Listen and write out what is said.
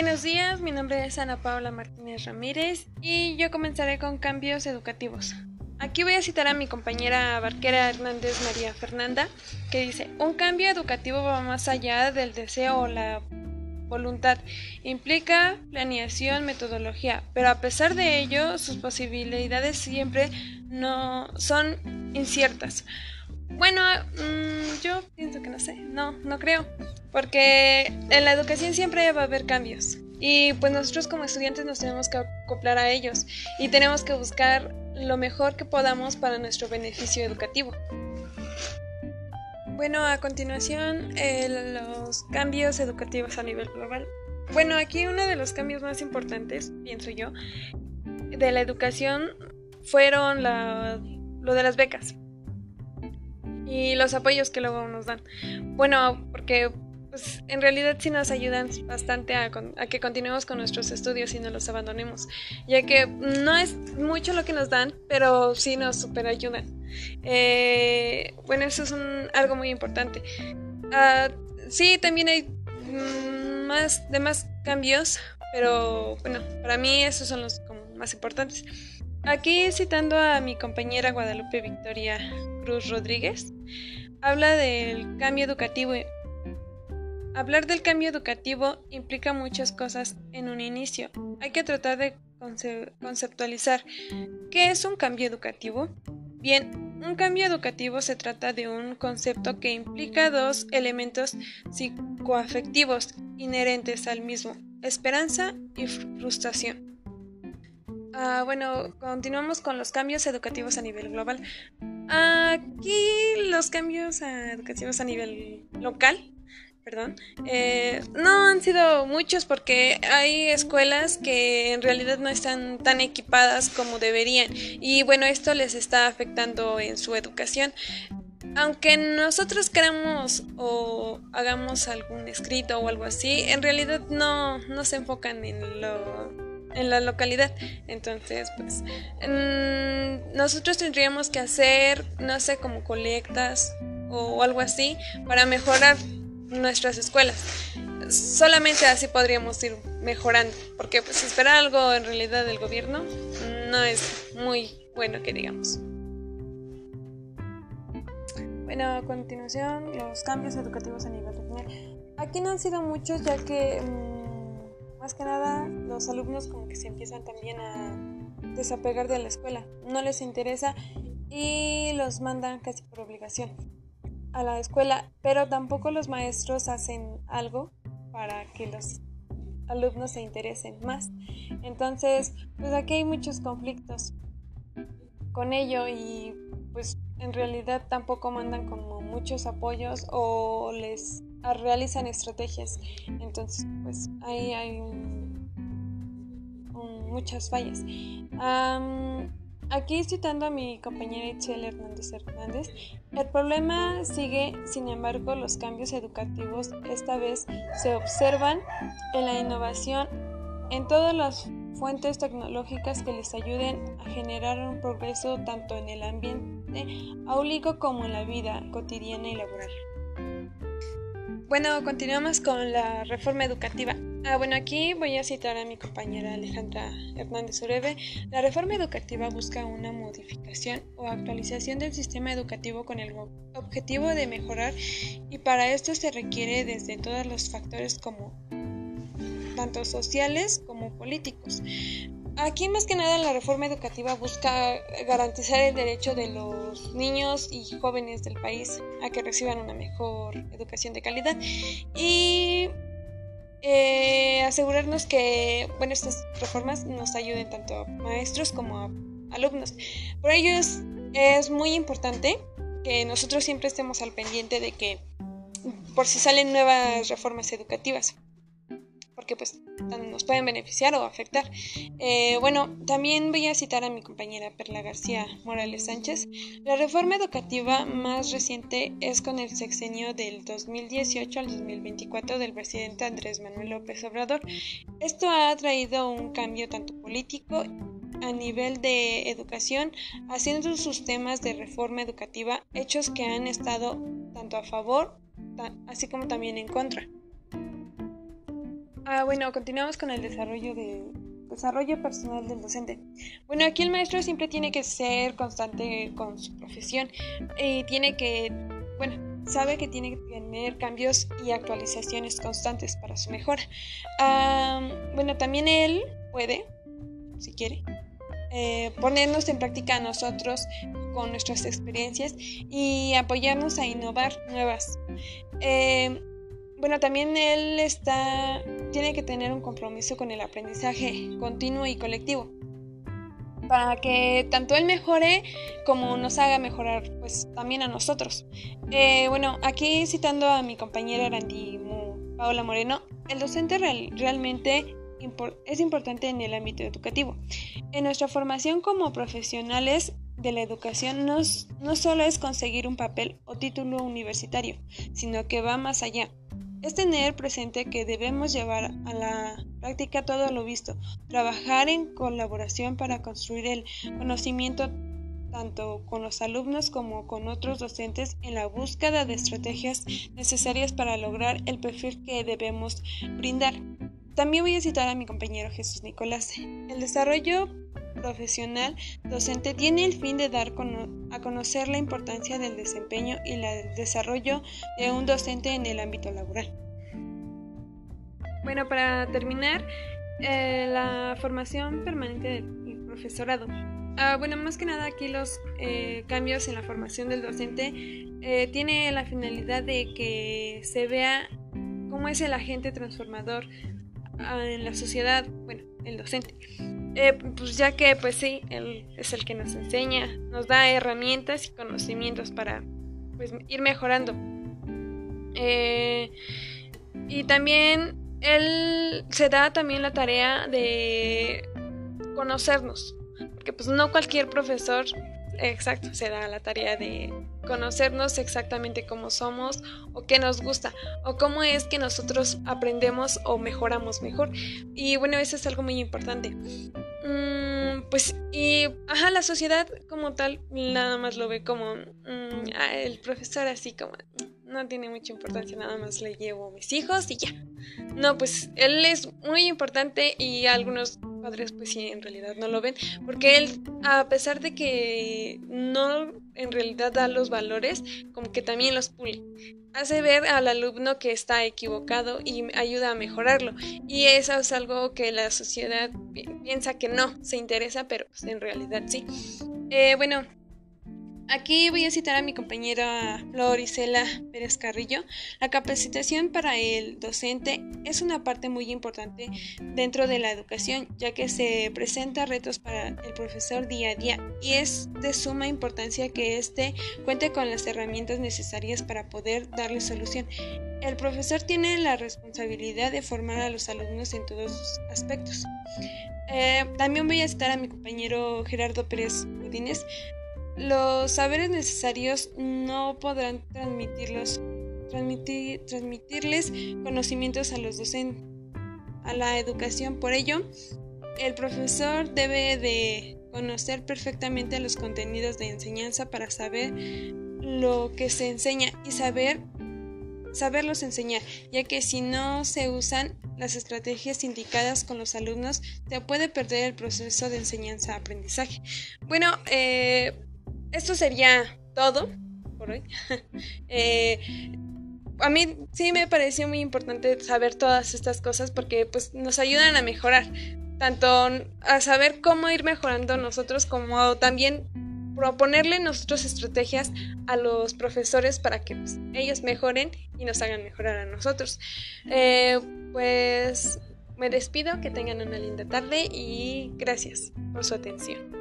Buenos días, mi nombre es Ana Paula Martínez Ramírez y yo comenzaré con cambios educativos. Aquí voy a citar a mi compañera Barquera Hernández María Fernanda, que dice, un cambio educativo va más allá del deseo o la voluntad, implica planeación, metodología, pero a pesar de ello, sus posibilidades siempre no son inciertas. Bueno, mm, yo pienso que no sé, no, no creo, porque en la educación siempre va a haber cambios. Y pues nosotros como estudiantes nos tenemos que acoplar a ellos. Y tenemos que buscar lo mejor que podamos para nuestro beneficio educativo. Bueno, a continuación, los cambios educativos a nivel global. Bueno, aquí uno de los cambios más importantes, pienso yo, de la educación fueron lo de las becas y los apoyos que luego nos dan. Bueno, porque pues, en realidad sí nos ayudan bastante a, que continuemos con nuestros estudios y no los abandonemos, ya que no es mucho lo que nos dan, pero sí nos super ayudan. Eh, bueno, eso es algo muy importante. Ah, sí, también hay mm, más demás cambios, pero bueno, para mí esos son los más importantes. Aquí citando a mi compañera Guadalupe Victoria Cruz Rodríguez, habla del cambio educativo. Hablar del cambio educativo implica muchas cosas en un inicio. Hay que tratar de conceptualizar qué es un cambio educativo. Bien, un cambio educativo se trata de un concepto que implica dos elementos psicoafectivos inherentes al mismo, esperanza y frustración. Ah, bueno, continuamos con los cambios educativos a nivel global. Aquí los cambios educativos a nivel local, perdón, eh, no han sido muchos porque hay escuelas que en realidad no están tan equipadas como deberían y bueno, esto les está afectando en su educación. Aunque nosotros queramos o hagamos algún escrito o algo así, en realidad no, no se enfocan en lo en la localidad. Entonces, pues mm, nosotros tendríamos que hacer, no sé, como colectas o algo así para mejorar nuestras escuelas. Solamente así podríamos ir mejorando, porque pues esperar algo en realidad del gobierno no es muy bueno que digamos. Bueno, a continuación, los cambios educativos a nivel regional. Aquí no han sido muchos ya que mm, que nada los alumnos como que se empiezan también a desapegar de la escuela, no les interesa y los mandan casi por obligación a la escuela, pero tampoco los maestros hacen algo para que los alumnos se interesen más. Entonces, pues aquí hay muchos conflictos con ello y pues en realidad tampoco mandan como muchos apoyos o les realizan estrategias. Entonces, pues ahí hay muchas fallas. aquí citando a mi compañera Itzel Hernández Hernández, el problema sigue, sin embargo, los cambios educativos esta vez se observan en la innovación en todas las fuentes tecnológicas que les ayuden a generar un progreso tanto en el ambiente áulico como en la vida cotidiana y laboral. Bueno, continuamos con la reforma educativa. Ah, bueno, aquí voy a citar a mi compañera Alejandra Hernández Urebe. La reforma educativa busca una modificación o actualización del sistema educativo con el objetivo de mejorar y para esto se requiere desde todos los factores como tanto sociales como políticos. Aquí más que nada la reforma educativa busca garantizar el derecho de los niños y jóvenes del país a que reciban una mejor educación de calidad y eh, asegurarnos que bueno, estas reformas nos ayuden tanto a maestros como a alumnos. Por ello es, es muy importante que nosotros siempre estemos al pendiente de que por si salen nuevas reformas educativas porque pues nos pueden beneficiar o afectar. Eh, bueno, también voy a citar a mi compañera Perla García Morales Sánchez. La reforma educativa más reciente es con el sexenio del 2018 al 2024 del presidente Andrés Manuel López Obrador. Esto ha traído un cambio tanto político a nivel de educación, haciendo sus temas de reforma educativa hechos que han estado tanto a favor así como también en contra. Ah, bueno, continuamos con el desarrollo de desarrollo personal del docente. Bueno, aquí el maestro siempre tiene que ser constante con su profesión y tiene que, bueno, sabe que tiene que tener cambios y actualizaciones constantes para su mejora. bueno, también él puede, si quiere, eh, ponernos en práctica a nosotros con nuestras experiencias y apoyarnos a innovar nuevas. Eh, bueno, también él está, tiene que tener un compromiso con el aprendizaje continuo y colectivo para que tanto él mejore como nos haga mejorar pues también a nosotros. Eh, bueno, aquí citando a mi compañera Arandi Paola Moreno, el docente realmente es importante en el ámbito educativo. En nuestra formación como profesionales de la educación no, no solo es conseguir un papel o título universitario, sino que va más allá es tener presente que debemos llevar a la práctica todo lo visto, trabajar en colaboración para construir el conocimiento tanto con los alumnos como con otros docentes en la búsqueda de estrategias necesarias para lograr el perfil que debemos brindar. También voy a citar a mi compañero Jesús Nicolás. El desarrollo profesional docente tiene el fin de dar a conocer la importancia del desempeño y el desarrollo de un docente en el ámbito laboral. Bueno, para terminar, eh, la formación permanente del profesorado. Ah, bueno, más que nada aquí los eh, cambios en la formación del docente eh, tiene la finalidad de que se vea cómo es el agente transformador ah, en la sociedad, bueno, el docente. Eh, pues ya que pues sí, él es el que nos enseña, nos da herramientas y conocimientos para pues, ir mejorando. Eh, y también él se da también la tarea de conocernos, porque pues no cualquier profesor exacto se da la tarea de conocernos exactamente cómo somos o qué nos gusta o cómo es que nosotros aprendemos o mejoramos mejor. Y bueno, eso es algo muy importante. Mm, pues, y, ajá, la sociedad como tal nada más lo ve como mm, el profesor así como no tiene mucha importancia, nada más le llevo mis hijos y ya. No, pues él es muy importante y algunos padres pues sí en realidad no lo ven porque él a pesar de que no en realidad da los valores como que también los pule hace ver al alumno que está equivocado y ayuda a mejorarlo y eso es algo que la sociedad piensa que no se interesa pero pues en realidad sí. Eh, bueno Aquí voy a citar a mi compañera Florisela Pérez Carrillo. La capacitación para el docente es una parte muy importante dentro de la educación, ya que se presenta retos para el profesor día a día y es de suma importancia que éste cuente con las herramientas necesarias para poder darle solución. El profesor tiene la responsabilidad de formar a los alumnos en todos sus aspectos. Eh, también voy a citar a mi compañero Gerardo Pérez Godínez. Los saberes necesarios no podrán transmitirlos, transmitirles conocimientos a los docentes, a la educación. Por ello, el profesor debe de conocer perfectamente los contenidos de enseñanza para saber lo que se enseña y saber saberlos enseñar, ya que si no se usan las estrategias indicadas con los alumnos, se puede perder el proceso de enseñanza-aprendizaje. Bueno, eh, esto sería todo por hoy. Eh, a mí sí me pareció muy importante saber todas estas cosas porque pues nos ayudan a mejorar, tanto a saber cómo ir mejorando nosotros como también proponerle nosotros estrategias a los profesores para que pues, ellos mejoren y nos hagan mejorar a nosotros. Eh, pues me despido, que tengan una linda tarde y gracias por su atención.